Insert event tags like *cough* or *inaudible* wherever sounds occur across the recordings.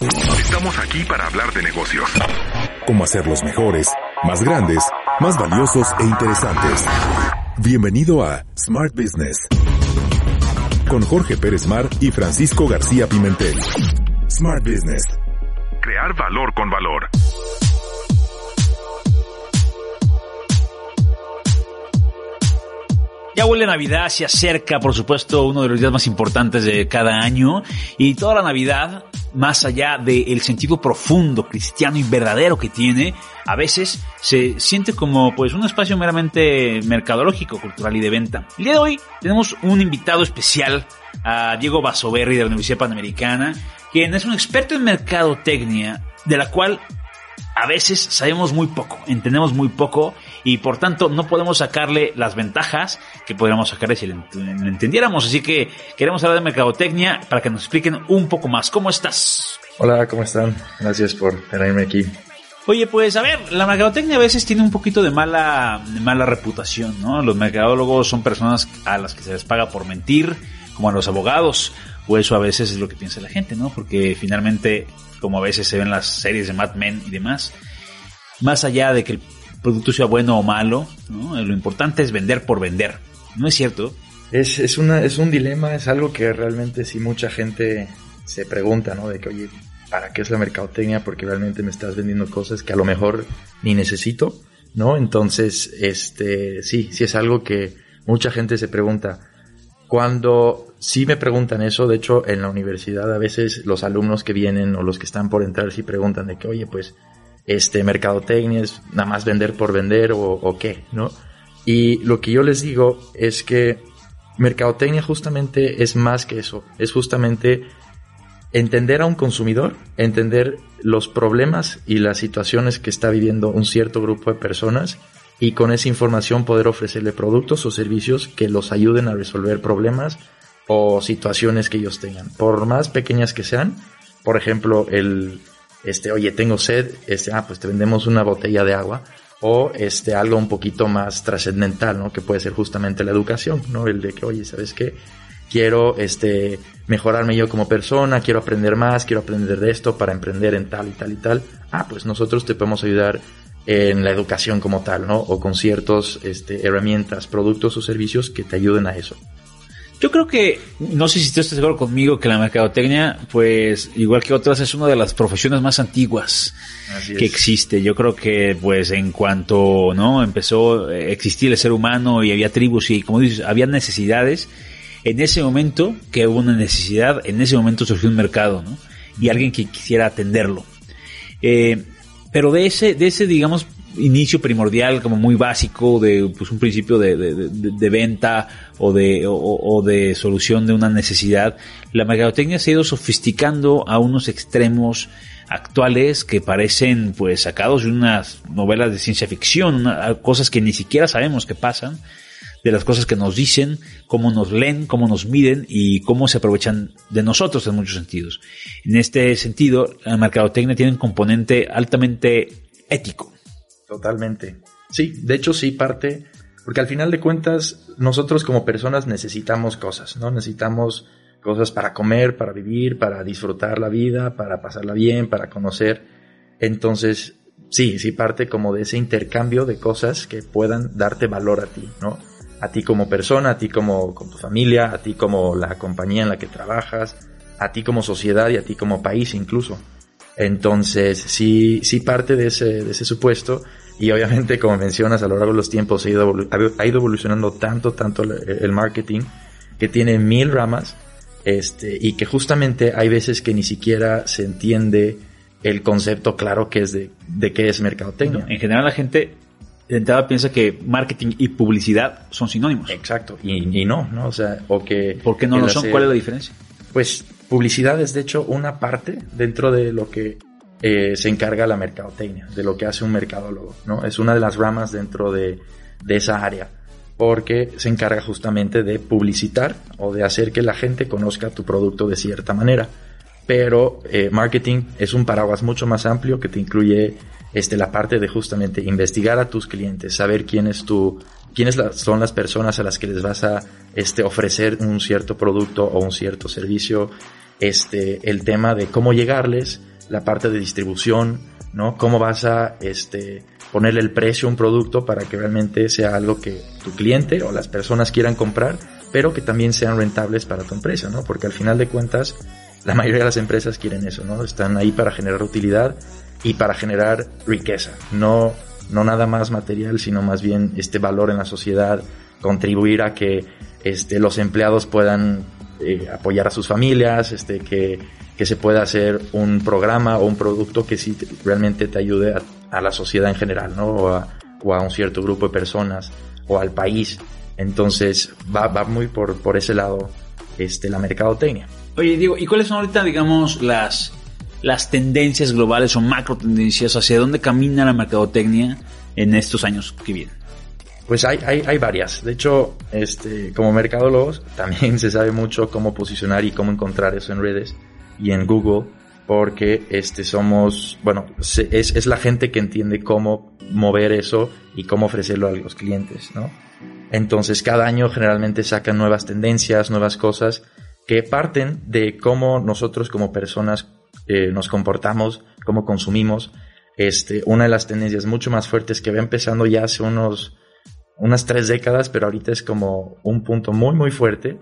Estamos aquí para hablar de negocios. Cómo hacerlos mejores, más grandes, más valiosos e interesantes. Bienvenido a Smart Business. Con Jorge Pérez Mar y Francisco García Pimentel. Smart Business. Crear valor con valor. Ya huele Navidad, se acerca, por supuesto, uno de los días más importantes de cada año. Y toda la Navidad, más allá del sentido profundo, cristiano y verdadero que tiene, a veces se siente como pues un espacio meramente mercadológico, cultural y de venta. El día de hoy tenemos un invitado especial, a Diego Basoberri de la Universidad Panamericana, quien es un experto en mercadotecnia, de la cual a veces sabemos muy poco, entendemos muy poco y por tanto no podemos sacarle las ventajas que podríamos sacarle si lo entendiéramos. Así que queremos hablar de mercadotecnia para que nos expliquen un poco más. ¿Cómo estás? Hola, ¿cómo están? Gracias por tenerme aquí. Oye, pues a ver, la mercadotecnia a veces tiene un poquito de mala, de mala reputación, ¿no? Los mercadólogos son personas a las que se les paga por mentir, como a los abogados, o eso a veces es lo que piensa la gente, ¿no? Porque finalmente como a veces se ven las series de Mad Men y demás. Más allá de que el producto sea bueno o malo, lo importante es vender por vender. ¿No es cierto? Es, es, una, es un dilema, es algo que realmente sí mucha gente se pregunta, ¿no? De que, oye, ¿para qué es la mercadotecnia? Porque realmente me estás vendiendo cosas que a lo mejor ni necesito, ¿no? Entonces, este, sí, sí es algo que mucha gente se pregunta. Cuando sí me preguntan eso, de hecho en la universidad a veces los alumnos que vienen o los que están por entrar sí preguntan de que, oye, pues, este, mercadotecnia es nada más vender por vender o, qué, ¿no? Y lo que yo les digo es que mercadotecnia justamente es más que eso, es justamente entender a un consumidor, entender los problemas y las situaciones que está viviendo un cierto grupo de personas y con esa información poder ofrecerle productos o servicios que los ayuden a resolver problemas o situaciones que ellos tengan, por más pequeñas que sean. Por ejemplo, el, este, oye, tengo sed, este, ah, pues te vendemos una botella de agua o este, algo un poquito más trascendental, ¿no? Que puede ser justamente la educación, ¿no? El de que, oye, ¿sabes qué? Quiero, este, mejorarme yo como persona, quiero aprender más, quiero aprender de esto para emprender en tal y tal y tal. Ah, pues nosotros te podemos ayudar en la educación como tal, ¿no? O con ciertas este, herramientas, productos o servicios que te ayuden a eso. Yo creo que, no sé si estás seguro conmigo, que la mercadotecnia, pues, igual que otras, es una de las profesiones más antiguas que existe. Yo creo que, pues, en cuanto, ¿no? Empezó a existir el ser humano y había tribus y, como dices, había necesidades, en ese momento que hubo una necesidad, en ese momento surgió un mercado, ¿no? Y alguien que quisiera atenderlo. Eh, pero de ese, de ese, digamos, inicio primordial, como muy básico, de pues, un principio de, de, venta o de, o, de solución de una necesidad, la mercadotecnia se ha ido sofisticando a unos extremos actuales que parecen pues sacados de unas novelas de ciencia ficción, cosas que ni siquiera sabemos que pasan, de las cosas que nos dicen, cómo nos leen, cómo nos miden y cómo se aprovechan de nosotros en muchos sentidos. En este sentido, la mercadotecnia tiene un componente altamente ético. Totalmente. Sí, de hecho sí parte, porque al final de cuentas nosotros como personas necesitamos cosas, ¿no? Necesitamos cosas para comer, para vivir, para disfrutar la vida, para pasarla bien, para conocer. Entonces, sí, sí parte como de ese intercambio de cosas que puedan darte valor a ti, ¿no? A ti como persona, a ti como con tu familia, a ti como la compañía en la que trabajas, a ti como sociedad y a ti como país incluso. Entonces, sí, sí parte de ese, de ese supuesto y obviamente, como mencionas, a lo largo de los tiempos ha ido, ha ido evolucionando tanto, tanto el marketing que tiene mil ramas este, y que justamente hay veces que ni siquiera se entiende el concepto claro que es de, de qué es mercadotecnia. en general la gente de entrada piensa que marketing y publicidad son sinónimos. Exacto, y, no, ¿no? O sea, o que... ¿Por qué no lo son? ¿Cuál es la diferencia? Pues publicidad es de hecho una parte dentro de lo que eh, se encarga la mercadotecnia, de lo que hace un mercadólogo, ¿no? Es una de las ramas dentro de, de esa área, porque se encarga justamente de publicitar o de hacer que la gente conozca tu producto de cierta manera. Pero eh, marketing es un paraguas mucho más amplio que te incluye este, la parte de justamente investigar a tus clientes, saber quién es tu, quiénes son las personas a las que les vas a este, ofrecer un cierto producto o un cierto servicio, este, el tema de cómo llegarles, la parte de distribución, ¿no? Cómo vas a, este, ponerle el precio a un producto para que realmente sea algo que tu cliente o las personas quieran comprar, pero que también sean rentables para tu empresa, ¿no? Porque al final de cuentas, la mayoría de las empresas quieren eso, ¿no? Están ahí para generar utilidad y para generar riqueza, no, no nada más material, sino más bien este valor en la sociedad, contribuir a que este, los empleados puedan eh, apoyar a sus familias, este, que, que se pueda hacer un programa o un producto que sí realmente te ayude a, la sociedad en general, ¿no? O a, o a, un cierto grupo de personas o al país. Entonces va, va muy por, por ese lado este, la mercadotecnia. Oye, Diego, ¿y cuáles son ahorita, digamos, las, las tendencias globales o macro tendencias hacia dónde camina la mercadotecnia en estos años que vienen? Pues hay, hay, varias. De hecho, este, como mercadólogos, *laughs* también se sabe mucho cómo posicionar y cómo encontrar eso en redes y en Google, porque este, somos, bueno, es, es la gente que entiende cómo mover eso y cómo ofrecerlo a los clientes, ¿no? Entonces, cada año generalmente sacan nuevas tendencias, nuevas cosas que parten de cómo nosotros como personas eh, nos comportamos, cómo consumimos. Este, una de las tendencias mucho más fuertes que va empezando ya hace unos, unas tres décadas, pero ahorita es como un punto muy, muy fuerte,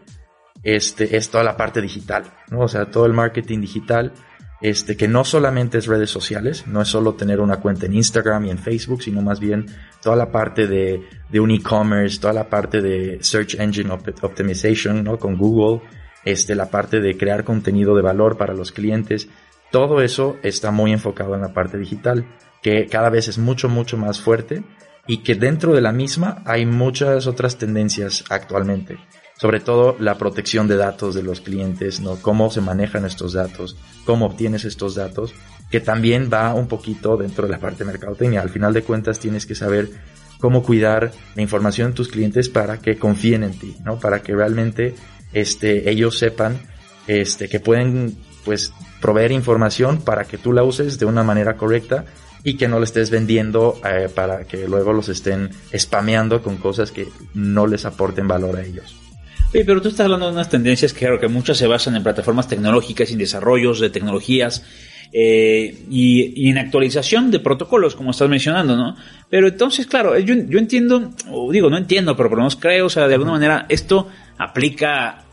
este, es toda la parte digital, ¿no? O sea, todo el marketing digital, este, que no solamente es redes sociales, no es solo tener una cuenta en Instagram y en Facebook, sino más bien toda la parte de, de un e-commerce, toda la parte de search engine optimization, ¿no? Con Google, este, la parte de crear contenido de valor para los clientes, todo eso está muy enfocado en la parte digital, que cada vez es mucho, mucho más fuerte y que dentro de la misma hay muchas otras tendencias actualmente. Sobre todo la protección de datos de los clientes, ¿no? Cómo se manejan estos datos, cómo obtienes estos datos, que también va un poquito dentro de la parte de mercadotecnia. Al final de cuentas tienes que saber cómo cuidar la información de tus clientes para que confíen en ti, ¿no? Para que realmente este, ellos sepan este, que pueden pues proveer información para que tú la uses de una manera correcta y que no le estés vendiendo eh, para que luego los estén spameando con cosas que no les aporten valor a ellos. Sí, pero tú estás hablando de unas tendencias que creo que muchas se basan en plataformas tecnológicas, en desarrollos de tecnologías eh, y, y, en actualización de protocolos, como estás mencionando, ¿no? Pero entonces, claro, yo, yo entiendo, o digo, no entiendo, pero por lo menos creo, o sea, de alguna manera esto aplica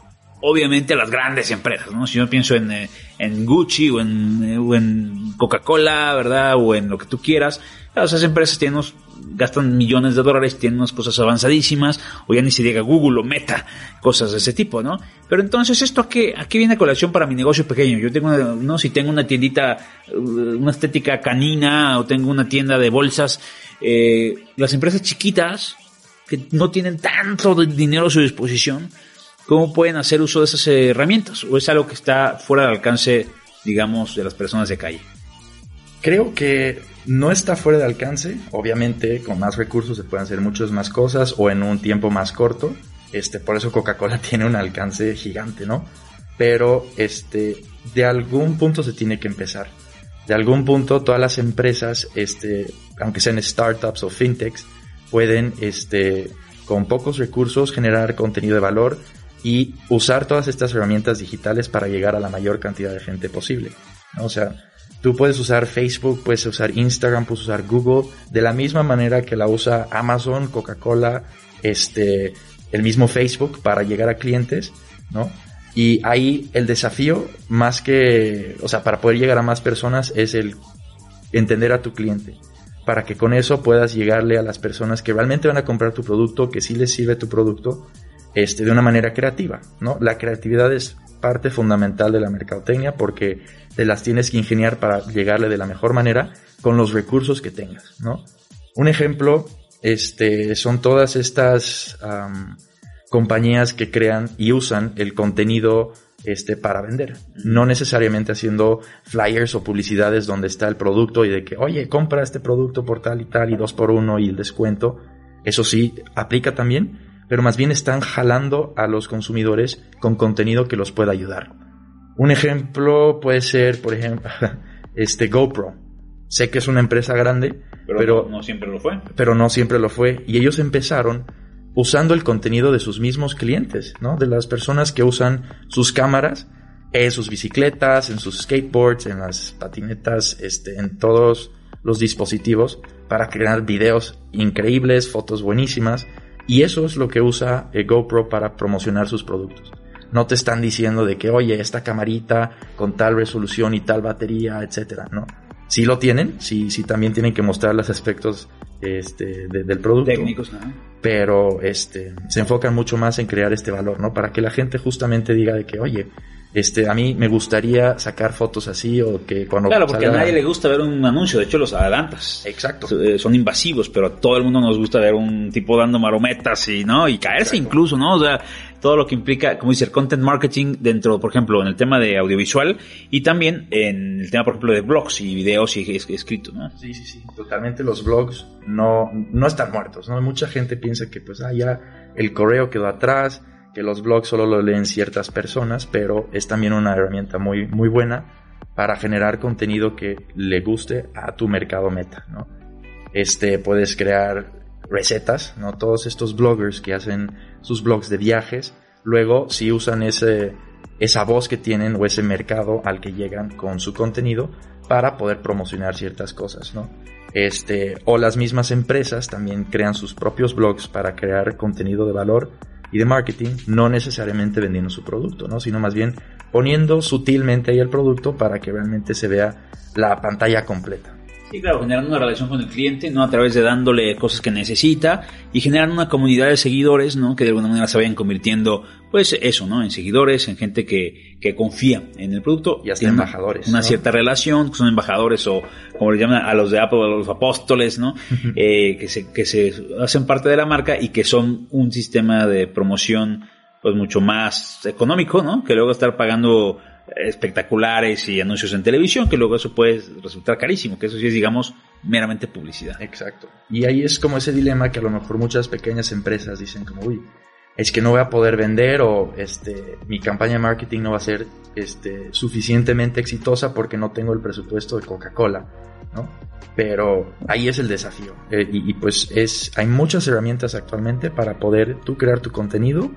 obviamente a las grandes empresas, ¿no? Si yo pienso en, eh, en Gucci o en, eh, o en Coca-Cola, ¿verdad? O en lo que tú quieras, esas empresas tienen unos, gastan millones de dólares, tienen unas cosas avanzadísimas, o ya ni se diga Google o Meta, cosas de ese tipo, ¿no? Pero entonces, ¿esto a qué, a qué viene a colación para mi negocio pequeño? Yo tengo, una, no, si tengo una tiendita, uh, una estética canina, o tengo una tienda de bolsas, eh, las empresas chiquitas, que no tienen tanto dinero a su disposición, ¿Cómo pueden hacer uso de esas herramientas? ¿O es algo que está fuera del alcance, digamos, de las personas de calle? Creo que no está fuera de alcance. Obviamente, con más recursos se pueden hacer muchas más cosas o en un tiempo más corto. Este, por eso Coca-Cola *laughs* tiene un alcance gigante, ¿no? Pero este, de algún punto se tiene que empezar. De algún punto todas las empresas, este, aunque sean startups o fintechs, pueden, este, con pocos recursos generar contenido de valor y usar todas estas herramientas digitales para llegar a la mayor cantidad de gente posible. O sea, tú puedes usar Facebook, puedes usar Instagram, puedes usar Google de la misma manera que la usa Amazon, Coca-Cola, este, el mismo Facebook para llegar a clientes, ¿no? Y ahí el desafío, más que, o sea, para poder llegar a más personas, es el entender a tu cliente. Para que con eso puedas llegarle a las personas que realmente van a comprar tu producto, que sí les sirve tu producto este, de una manera creativa, ¿no? La creatividad es parte fundamental de la mercadotecnia porque te las tienes que ingeniar para llegarle de la mejor manera con los recursos que tengas, ¿no? Un ejemplo, este, son todas estas compañías que crean y usan el contenido este, para vender. No necesariamente haciendo flyers o publicidades donde está el producto y de que, oye, compra este producto por tal y tal y dos por uno y el descuento. Eso sí, aplica también, pero más bien están jalando a los consumidores con contenido que los pueda ayudar. Un ejemplo puede ser, por ejemplo, *laughs* este GoPro. Sé que es una empresa grande, pero, no, siempre lo fue. Pero no siempre lo fue. Y ellos empezaron usando el contenido de sus mismos clientes, ¿no? De las personas que usan sus cámaras en sus bicicletas, en sus skateboards, en las patinetas, este, en todos los dispositivos para crear videos increíbles, fotos buenísimas. Y eso es lo que usa eh, GoPro para promocionar sus productos. No te están diciendo de que, oye, esta camarita con tal resolución y tal batería, etcétera, ¿no? Sí lo tienen, sí, sí también tienen que mostrar los aspectos este, del producto. Técnicos, ¿no? Pero este, se enfocan mucho más en crear este valor, ¿no? Para que la gente justamente diga de que, oye, este, a mí me gustaría sacar fotos así o que cuando... Claro, porque a nadie le gusta ver un anuncio, de hecho los adelantas. Exacto. Eh, son invasivos, pero a todo el mundo nos gusta ver un tipo dando marometas y, ¿no? Y caerse incluso, ¿no? O sea, todo lo que implica, como dice, el content marketing dentro, por ejemplo, en el tema de audiovisual y también en el tema, por ejemplo, de blogs y videos y escrito, ¿no? Sí, sí, sí. Totalmente los blogs no, no están muertos, ¿no? Mucha gente piensa que, pues, ah, ya el correo quedó atrás, que los blogs solo lo leen ciertas personas, pero es también una herramienta muy, muy buena para generar contenido que le guste a tu mercado meta, ¿no? Este, puedes crear recetas, ¿no? Todos estos bloggers que hacen sus blogs de viajes, luego si usan ese, esa voz que tienen o ese mercado al que llegan con su contenido para poder promocionar ciertas cosas, ¿no? Este, o las mismas empresas también crean sus propios blogs para crear contenido de valor y de marketing, no necesariamente vendiendo su producto, ¿no? sino más bien poniendo sutilmente ahí el producto para que realmente se vea la pantalla completa. Sí, claro, generando una relación con el cliente, ¿no? A través de dándole cosas que necesita y generando una comunidad de seguidores, ¿no? Que de alguna manera se vayan convirtiendo, pues eso, ¿no? En seguidores, en gente que, que confía en el producto. Y hasta embajadores. Una, cierta relación, son embajadores o como le llaman a los de Apple, a los apóstoles, ¿no? *laughs* eh, que, se, que se hacen parte de la marca y que son un sistema de promoción, pues mucho más económico, ¿no? Que luego estar pagando espectaculares y anuncios en televisión, que luego eso puede resultar carísimo, que eso sí es, digamos, meramente publicidad. Exacto. Y ahí es como ese dilema que a lo mejor muchas pequeñas empresas dicen como, uy, es que no voy a poder vender o este, mi campaña de marketing no va a ser este, suficientemente exitosa porque no tengo el presupuesto de Coca-Cola, ¿no? Pero ahí es el desafío. Eh, y, y, pues es, hay muchas herramientas actualmente para poder tú crear tu contenido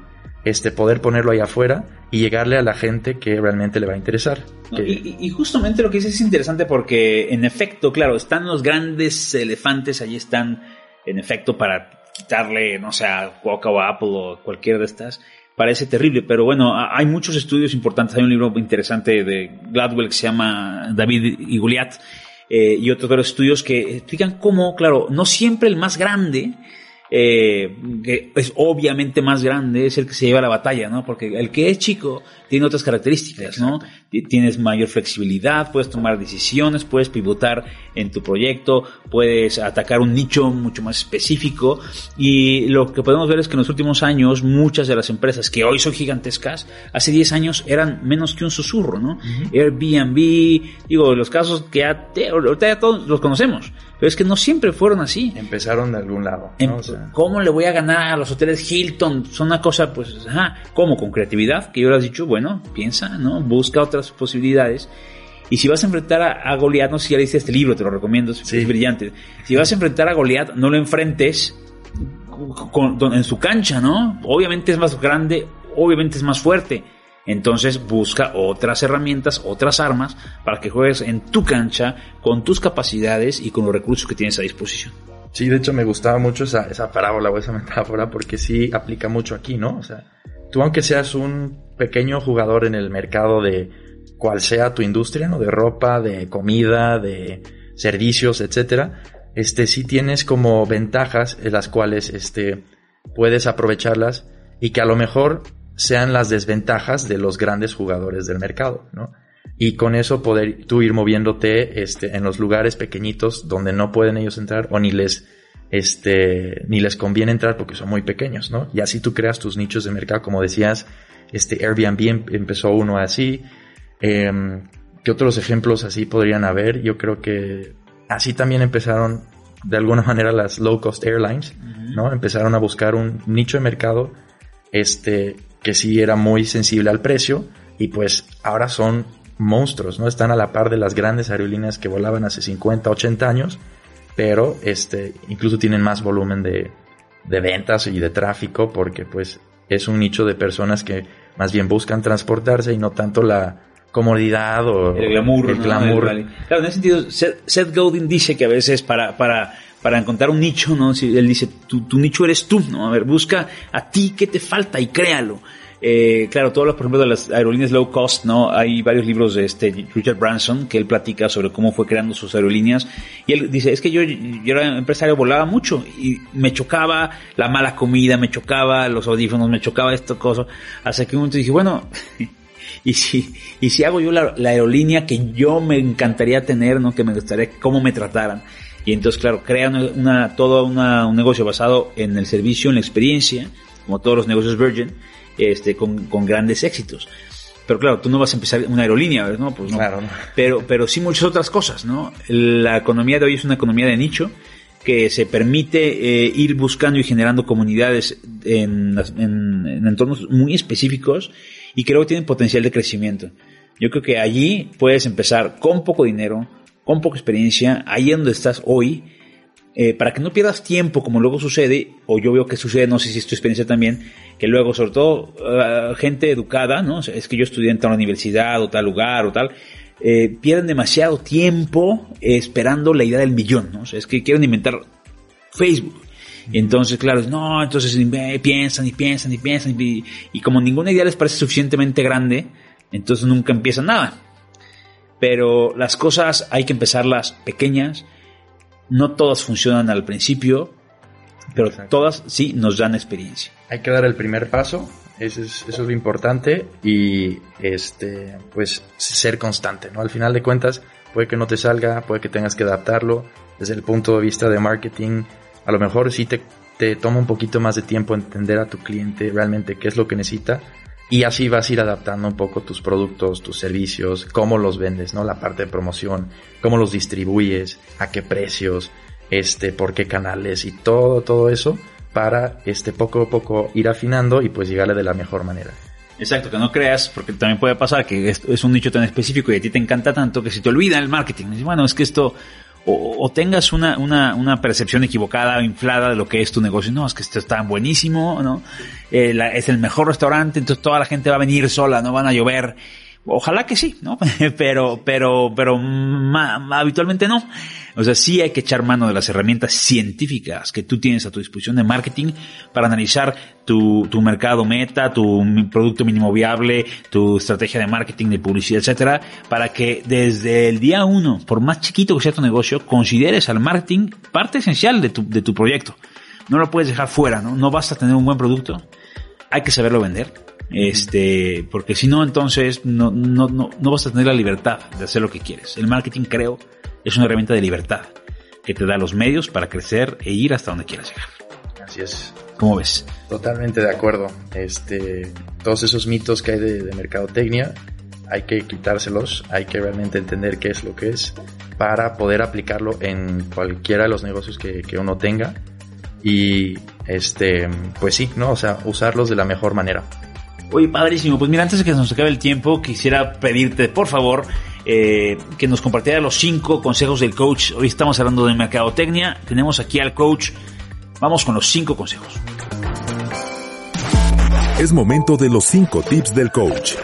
este, poder ponerlo ahí afuera y llegarle a la gente que realmente le va a interesar. y, justamente lo que dices es interesante porque, en efecto, claro, están los grandes elefantes, ahí están, en efecto, para quitarle, no sé, a Coca o Apple o cualquiera de estas. Parece terrible, pero bueno, hay muchos estudios importantes. Hay un libro interesante de Gladwell que se llama David y Goliath. Eh, y otros estudios que explican cómo, claro, no siempre el más grande eh, que es obviamente más grande, es el que se lleva la batalla, ¿no? Porque el que es chico tiene otras características, ¿no? Tienes mayor flexibilidad, puedes tomar decisiones, puedes pivotar en tu proyecto, puedes atacar un nicho mucho más específico y lo que podemos ver es que en los últimos años muchas de las empresas que hoy son gigantescas, hace 10 años eran menos que un susurro, ¿no? Airbnb, digo, los casos que ya, ahorita ya todos los conocemos, pero es que no siempre fueron así. Empezaron de algún lado. ¿no? Em, ¿Cómo le voy a ganar a los hoteles Hilton? Son una cosa, pues, ajá, ¿cómo? Con creatividad, que yo le has dicho, bueno, piensa, ¿no? Busca otras posibilidades. Y si vas a enfrentar a, Goliat, no sé si ya leíste este libro, te lo recomiendo, es brillante. Si vas a enfrentar a Goliat, no lo enfrentes en su cancha, ¿no? Obviamente es más grande, obviamente es más fuerte entonces busca otras herramientas, otras armas para que juegues en tu cancha con tus capacidades y con los recursos que tienes a disposición. Sí, de hecho me gustaba mucho esa, esa parábola o esa metáfora porque sí aplica mucho aquí, ¿no? O sea, tú aunque seas un pequeño jugador en el mercado de cual sea tu industria, ¿no? De ropa, de comida, de servicios, etcétera, este sí tienes como ventajas en las cuales este puedes aprovecharlas y que a lo mejor sean las desventajas de los grandes jugadores del mercado, ¿no? Y con eso poder tú ir moviéndote este, en los lugares pequeñitos donde no pueden ellos entrar o ni les, este, ni les conviene entrar porque son muy pequeños, ¿no? Y así tú creas tus nichos de mercado, como decías, este Airbnb em, empezó uno así. Eh, ¿Qué otros ejemplos así podrían haber? Yo creo que así también empezaron de alguna *laughs* manera las low cost airlines, ¿no? Empezaron a buscar un nicho de mercado este que sí era muy sensible al precio y pues ahora son monstruos, ¿no? Están a la par de las grandes aerolíneas que volaban hace 50, 80 años, pero este, incluso tienen más volumen de, de ventas y de tráfico porque pues es un nicho de personas que más bien buscan transportarse y no tanto la comodidad o el glamour. El glamour. Claro, en ese sentido, Seth Godin dice que a veces para, para, para encontrar un nicho, ¿no? Si él dice, tu, tu nicho eres tú, ¿no? A ver, busca a ti qué te falta y créalo. Eh, claro, todos los, por ejemplo, de las aerolíneas low cost, ¿no? Hay varios libros de este Richard Branson que él platica sobre cómo fue creando sus aerolíneas. Y él dice, es que yo, yo era empresario, volaba mucho y me chocaba la mala comida, me chocaba los audífonos, me chocaba esto, cosa. Hasta que un momento dije, bueno, *laughs* y si, y si hago yo la, aerolínea que yo me encantaría tener, ¿no? Que me gustaría cómo me trataran. Y entonces, claro, crea una, todo una, un negocio basado en el servicio, en la experiencia, como todos los negocios Virgin este, con, con grandes éxitos. Pero claro, tú no vas a empezar una aerolínea, ¿no? Pues no. Claro, Pero, pero sí muchas otras cosas, ¿no? La economía de hoy es una economía de nicho que se permite eh, ir buscando y generando comunidades en, en, en, entornos muy específicos y creo que tienen potencial de crecimiento. Yo creo que allí puedes empezar con poco dinero, con poca experiencia, ahí donde estás hoy, eh, para que no pierdas tiempo como luego sucede, o yo veo que sucede, no sé si es tu experiencia también, que luego sobre todo uh, gente educada, ¿no? Es que yo estudié en tal universidad o tal lugar o tal, eh, pierden demasiado tiempo esperando la idea del millón, ¿no? Es que quieren inventar Facebook. Y entonces, claro, no, entonces piensan y piensan y piensan y, y como ninguna idea les parece suficientemente grande, entonces nunca empiezan nada. Pero las cosas hay que empezarlas pequeñas, no todas funcionan al principio, pero todas sí nos dan experiencia. Hay que dar el primer paso, eso es, eso es lo importante, y este, pues ser constante, ¿no? Al final de cuentas, puede que no te salga, puede que tengas que adaptarlo. Desde el punto de vista de marketing, a lo mejor sí te, te toma un poquito más de tiempo entender a tu cliente realmente qué es lo que necesita, y así vas a ir adaptando un poco tus productos, tus servicios, cómo los vendes, ¿no? La parte de promoción, cómo los distribuyes, a qué precios, este, por qué canales y todo, todo eso para este poco a poco ir afinando y pues llegarle de la mejor manera. Exacto, que no creas, porque también puede pasar que es un nicho tan específico y a ti te encanta tanto que si te olvida el marketing. Bueno, es que esto o, tengas una, una, una, percepción equivocada o inflada de lo que es tu negocio. No, es que esto está buenísimo, ¿no? Eh, es el mejor restaurante, entonces toda la gente va a venir sola, no van a llover. Ojalá que sí, ¿no? *laughs* pero, pero, pero habitualmente no. O sea, sí hay que echar mano de las herramientas científicas que tú tienes a tu disposición de marketing para analizar tu, tu mercado meta, tu producto mínimo viable, tu estrategia de marketing, de publicidad, etcétera, para que desde el día uno, por más chiquito que sea tu negocio, consideres al marketing parte esencial de tu, de tu proyecto. No lo puedes dejar fuera, ¿no? No basta tener un buen producto, hay que saberlo vender este, porque si no, entonces no, no, no, no vas a tener la libertad de hacer lo que quieres. El marketing, creo, es una herramienta de libertad que te da los medios para crecer e ir hasta donde quieras llegar. Así es. ¿Cómo ves? Totalmente de acuerdo. Este, todos esos mitos que hay de, de mercadotecnia, hay que quitárselos, hay que realmente entender qué es lo que es para poder aplicarlo en cualquiera de los negocios que, que uno tenga y este pues sí, ¿no? O sea, usarlos de la mejor manera. Oye, padrísimo. Pues mira, antes de que nos acabe el tiempo, quisiera pedirte, por favor, eh, que nos compartiera los cinco consejos del coach. Hoy estamos hablando de mercadotecnia. Tenemos aquí al coach. Vamos con los cinco consejos. Es momento de los cinco tips del coach.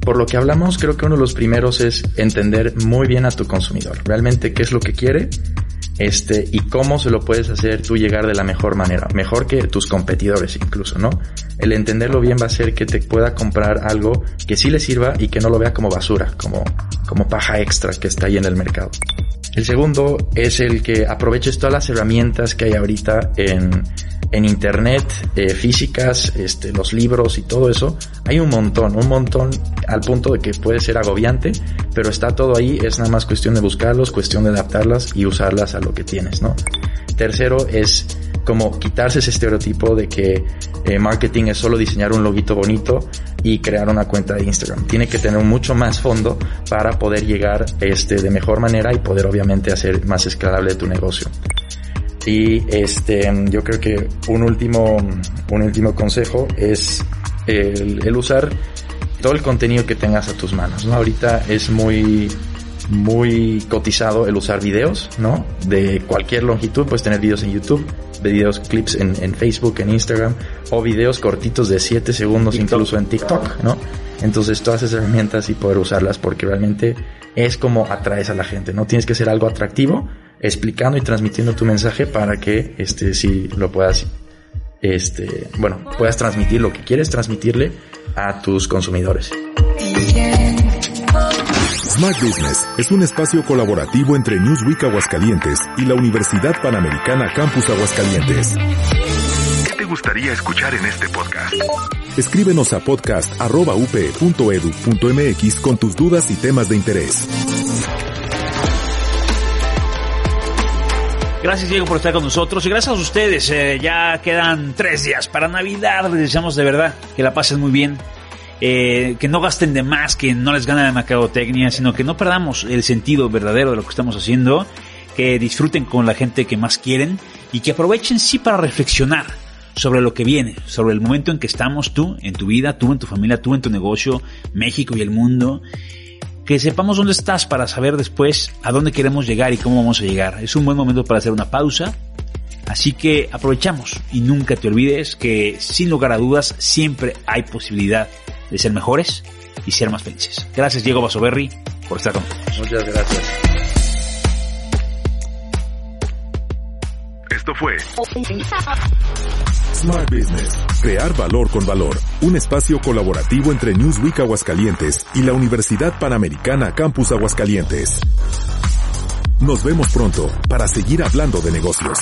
Por lo que hablamos, creo que uno de los primeros es entender muy bien a tu consumidor. Realmente qué es lo que quiere este, y cómo se lo puedes hacer tú llegar de la mejor manera, mejor que tus competidores incluso, ¿no? El entenderlo bien va a hacer que te pueda comprar algo que sí le sirva y que no lo vea como basura, como, como paja extra que está ahí en el mercado. El segundo es el que aproveches todas las herramientas que hay ahorita en, en internet, eh, físicas, este, los libros y todo eso. Hay un montón, un montón al punto de que puede ser agobiante, pero está todo ahí, es nada más cuestión de buscarlos, cuestión de adaptarlas y usarlas a lo que tienes, ¿no? Tercero es como quitarse ese estereotipo de que eh, marketing es solo diseñar un loguito bonito y crear una cuenta de Instagram. Tiene que tener mucho más fondo para poder llegar este, de mejor manera y poder obviamente hacer más escalable tu negocio. Y este, yo creo que un último, un último consejo es el, el usar todo el contenido que tengas a tus manos. ¿no? Ahorita es muy muy cotizado el usar videos, ¿no? De cualquier longitud, puedes tener videos en YouTube, videos, clips en, en Facebook, en Instagram, o videos cortitos de 7 segundos incluso en TikTok, ¿no? Entonces todas esas herramientas y poder usarlas porque realmente es como atraes a la gente, ¿no? Tienes que ser algo atractivo, explicando y transmitiendo tu mensaje para que, este, si lo puedas, este, bueno, puedas transmitir lo que quieres transmitirle a tus consumidores. Smart Business es un espacio colaborativo entre Newsweek Aguascalientes y la Universidad Panamericana Campus Aguascalientes. ¿Qué te gustaría escuchar en este podcast? Escríbenos a podcast.up.edu.mx con tus dudas y temas de interés. Gracias Diego por estar con nosotros y gracias a ustedes. Eh, ya quedan tres días para Navidad. Les deseamos de verdad que la pasen muy bien. Eh, que no gasten de más, que no les gane la mercadotecnia, sino que no perdamos el sentido verdadero de lo que estamos haciendo, que disfruten con la gente que más quieren y que aprovechen sí para reflexionar sobre lo que viene, sobre el momento en que estamos tú, en tu vida, tú en tu familia, tú en tu negocio, México y el mundo. Que sepamos dónde estás para saber después a dónde queremos llegar y cómo vamos a llegar. Es un buen momento para hacer una pausa. Así que aprovechamos y nunca te olvides que sin lugar a dudas siempre hay posibilidad de ser mejores y ser más felices. Gracias Diego Basoberri por estar con nosotros. Muchas gracias. Esto fue Smart Business. Crear valor con valor. Un espacio colaborativo entre Newsweek Aguascalientes y la Universidad Panamericana Campus Aguascalientes. Nos vemos pronto para seguir hablando de negocios.